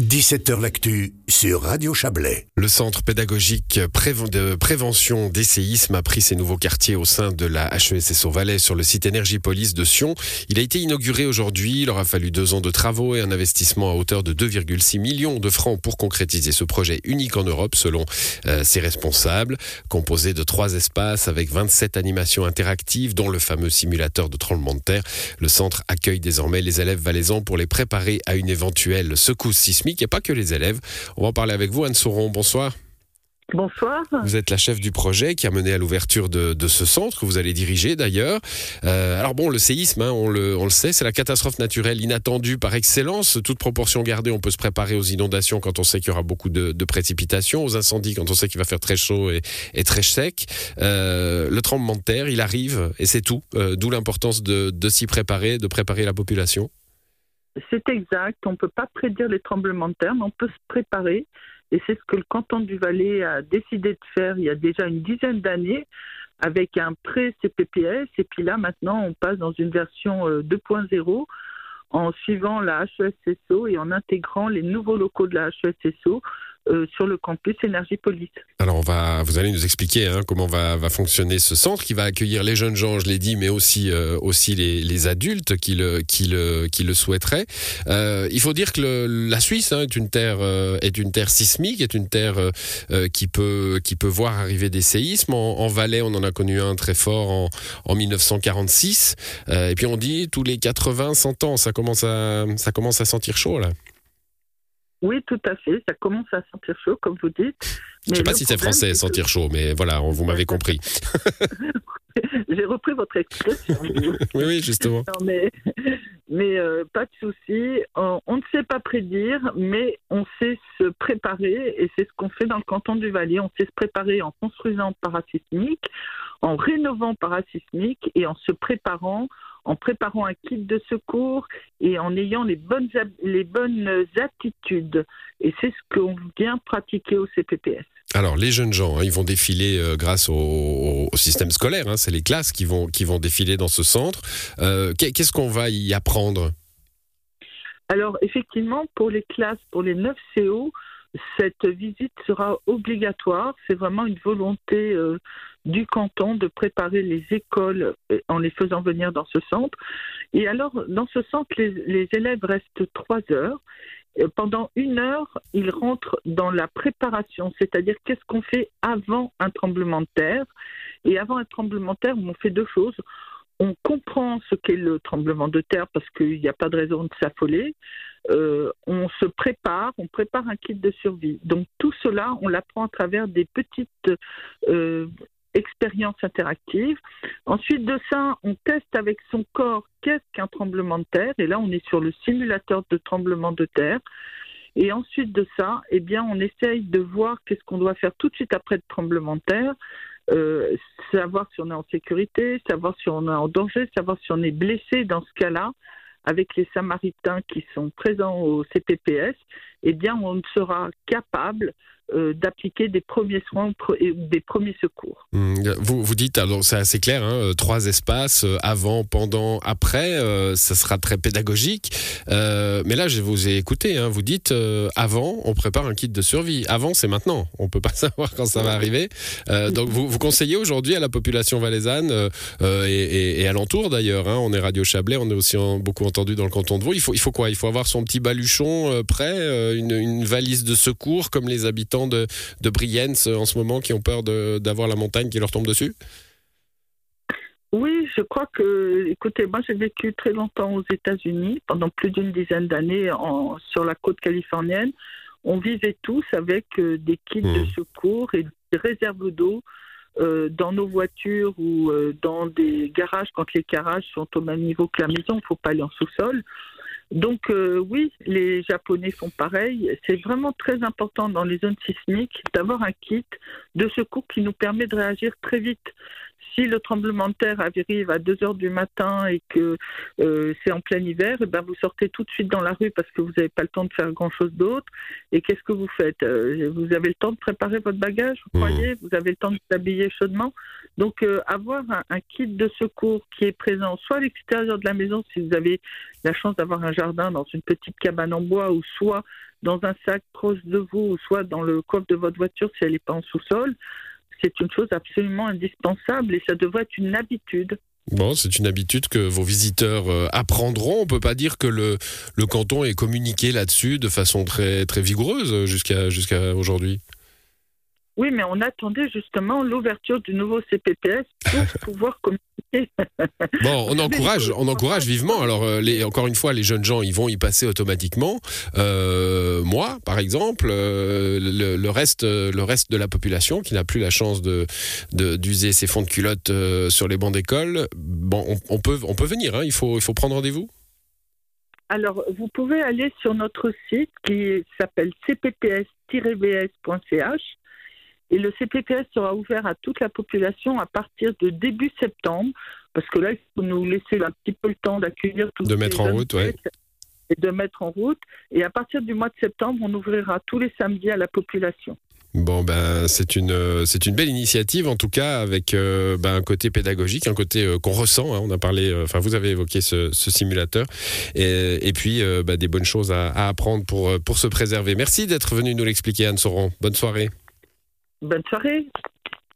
17h L'actu sur Radio Chablais. Le centre pédagogique de prévention des séismes a pris ses nouveaux quartiers au sein de la HESSO Valais sur le site Énergie-Police de Sion. Il a été inauguré aujourd'hui. Il aura fallu deux ans de travaux et un investissement à hauteur de 2,6 millions de francs pour concrétiser ce projet unique en Europe selon euh, ses responsables. Composé de trois espaces avec 27 animations interactives dont le fameux simulateur de tremblement de terre. Le centre accueille désormais les élèves valaisans pour les préparer à une éventuelle secousse sismique il n'y a pas que les élèves. On va en parler avec vous, Anne Sauron. Bonsoir. Bonsoir. Vous êtes la chef du projet qui a mené à l'ouverture de, ce centre que vous allez diriger d'ailleurs. Euh, alors bon, le séisme, hein, on, le, sait, c'est la catastrophe naturelle inattendue par excellence. Toute proportion gardée, on peut se préparer aux inondations quand on sait qu'il y aura beaucoup de, précipitations, aux incendies quand on sait qu'il va faire très chaud et, très sec. Euh, le tremblement de terre, il arrive et c'est tout. Euh, d'où l'importance de s'y préparer, de préparer la population. C'est exact. On ne peut pas prédire les tremblements de terre, mais on peut se préparer. Et c'est ce que le canton du Valais a décidé de faire il y a déjà une dizaine d'années avec un pré-CPPS. Et puis là, maintenant, on passe dans une version 2.0 euh, en suivant la HESSO et en intégrant les nouveaux locaux de la HESSO euh, sur le campus Énergie Police. Alors on va, vous allez nous expliquer hein, comment va, fonctionner ce centre qui va accueillir les jeunes gens, je l'ai dit, mais aussi euh, aussi les, adultes qui le qui le qui le souhaiteraient. Euh, il faut dire que la Suisse hein, est une terre est une terre sismique, est une terre qui peut qui peut voir arriver des séismes. En, en, Valais, on en a connu un très fort en, en 1946. et puis on dit tous les 80, 100 ans, ça commence à ça commence à sentir chaud là. Oui, tout à fait. Ça commence à sentir chaud, comme vous dites. Je ne sais pas si c'est français, sentir chaud, mais voilà, vous m'avez compris. J'ai repris votre expression. oui, oui, justement. mais mais euh, pas de souci. On, on, ne sait pas prédire, mais on sait se préparer, et c'est ce qu'on fait dans le canton du Valais. On sait se préparer en construisant parasismique, en rénovant parasismique et en se préparant en préparant un kit de secours et en ayant les bonnes, les bonnes attitudes. Et c'est ce qu'on vient pratiquer au CPPS. Alors les jeunes gens, hein, ils vont défiler euh, grâce au, système scolaire. Hein, c'est les classes qui vont qui vont défiler dans ce centre. Euh, qu'est-ce qu'on va y apprendre? Alors effectivement, pour les classes, pour les 9 CO, cette visite sera obligatoire. C'est vraiment une volonté euh, du canton de préparer les écoles euh, en les faisant venir dans ce centre. Et alors, dans ce centre, les, élèves restent trois heures. Pendant une heure, ils rentrent dans la préparation, c'est-à-dire qu'est-ce qu'on fait avant un tremblement de terre. Et avant un tremblement de terre, on fait deux choses on comprend ce qu'est le tremblement de terre parce qu'il n'y a pas de raison de s'affoler. Euh, on se prépare, on prépare un kit de survie. Donc tout cela, on l'apprend à travers des petites euh, expériences interactives. Ensuite de ça, on teste avec son corps qu'est-ce qu'un tremblement de terre. Et là, on est sur le simulateur de tremblement de terre. Et ensuite de ça, eh bien, on essaye de voir qu'est-ce qu'on doit faire tout de suite après le tremblement de terre. Euh, savoir si on est en sécurité, savoir si on est en danger, savoir si on est blessé dans ce cas-là, avec les Samaritains qui sont présents au CPPS, eh bien, on sera capable euh, d'appliquer des premiers soins ou des premiers secours. Mmh, vous, vous dites, alors c'est assez clair, hein, euh, trois espaces, euh, avant, pendant, après, ça sera très pédagogique. mais là, je vous ai écouté, hein, vous dites, avant, on prépare un kit de survie. Avant, c'est maintenant. On ne peut pas savoir quand ça va arriver. donc, vous, conseillez aujourd'hui à la population valaisanne et, et, alentour d'ailleurs, hein, on est Radio Chablais, on est aussi beaucoup entendu dans le canton de Vaud. Il faut, il faut quoi? Il faut avoir son petit baluchon prêt, une, une valise de secours comme les habitants de, de Brienz euh, en ce moment qui ont peur d'avoir la montagne qui leur tombe dessus? Oui, je crois que, écoutez, moi j'ai vécu très longtemps aux États-Unis, pendant plus d'une dizaine d'années sur la côte californienne. On vivait tous avec euh, des kits de mmh. secours et des réserves d'eau euh, dans nos voitures ou dans des garages quand les garages sont au même niveau que la maison. Il ne faut pas aller en sous-sol. Donc euh, oui, les Japonais font pareil. C'est vraiment très important dans les zones sismiques d'avoir un kit de secours qui nous permet de réagir très vite si le tremblement de terre arrive à 2 heures du matin et que euh, c'est en plein hiver, et eh ben vous sortez tout de suite dans la rue parce que vous n'avez pas le temps de faire grand-chose d'autre. Et qu'est-ce que vous faites? Euh, Vous avez le temps de préparer votre bagage, vous mmh. croyez? Vous avez le temps de s'habiller chaudement. Donc euh, avoir un, kit de secours qui est présent soit à l'extérieur de la maison si vous avez la chance d'avoir un jardin dans une petite cabane en bois ou soit dans un sac proche de vous, ou soit dans le coffre de votre voiture si elle n'est pas en sous-sol. C'est une chose absolument indispensable et ça devrait être une habitude. Bon, c'est une habitude que vos visiteurs euh, apprendront. On peut pas dire que le, le canton est communiqué là-dessus de façon très, très vigoureuse jusqu'à jusqu'à aujourd'hui. Oui, mais on attendait justement l'ouverture du nouveau CPPS pour pouvoir communiquer. Bon, on encourage, vivement. Alors, euh, encore une fois, les jeunes gens, ils vont y passer automatiquement. Euh, moi, par exemple, euh, le, reste, de la population qui n'a plus la chance de d'user ses fonds de culotte sur les bancs d'école, on, peut, venir. Hein, il faut, il faut prendre rendez-vous. Alors, vous pouvez aller sur notre site qui s'appelle cpps-bs.ch et le CPPS sera ouvert à toute la population à partir de début septembre parce que là, il faut nous laisser un petit peu le temps d'accueillir tous De mettre en route, ouais. et de mettre en route. Et à partir du mois de septembre, on ouvrira tous les samedis à la population. Bon, ben, c'est une, euh, c'est une belle initiative, en tout cas, avec euh, ben, un côté pédagogique, un côté euh, qu'on ressent. hein. on a parlé, enfin, vous avez évoqué ce, ce simulateur, et, et puis ben, des bonnes choses à, à apprendre pour, pour se préserver. Merci d'être venu nous l'expliquer, Anne Sauron. Bonne soirée. Bonne soirée.